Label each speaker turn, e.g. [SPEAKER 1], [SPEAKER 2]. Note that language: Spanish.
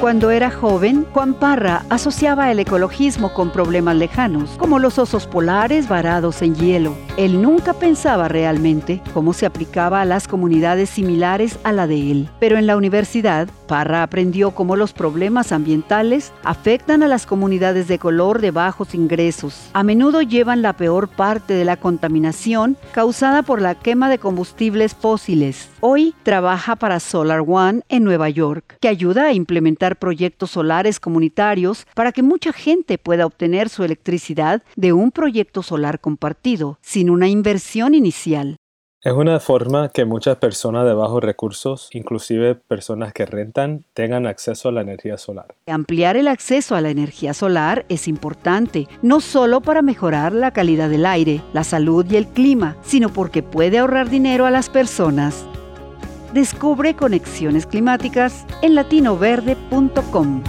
[SPEAKER 1] Cuando era joven, Juan Parra asociaba el ecologismo con problemas lejanos, como los osos polares varados en hielo. Él nunca pensaba realmente cómo se aplicaba a las comunidades similares a la de él. Pero en la universidad, Parra aprendió cómo los problemas ambientales afectan a las comunidades de color de bajos ingresos. A menudo llevan la peor parte de la contaminación causada por la quema de combustibles fósiles. Hoy trabaja para Solar One en Nueva York, que ayuda a implementar proyectos solares comunitarios para que mucha gente pueda obtener su electricidad de un proyecto solar compartido, sin una inversión inicial.
[SPEAKER 2] Es una forma que muchas personas de bajos recursos, inclusive personas que rentan, tengan acceso a la energía solar.
[SPEAKER 1] Ampliar el acceso a la energía solar es importante, no solo para mejorar la calidad del aire, la salud y el clima, sino porque puede ahorrar dinero a las personas. Descubre conexiones climáticas en latinoverde.com.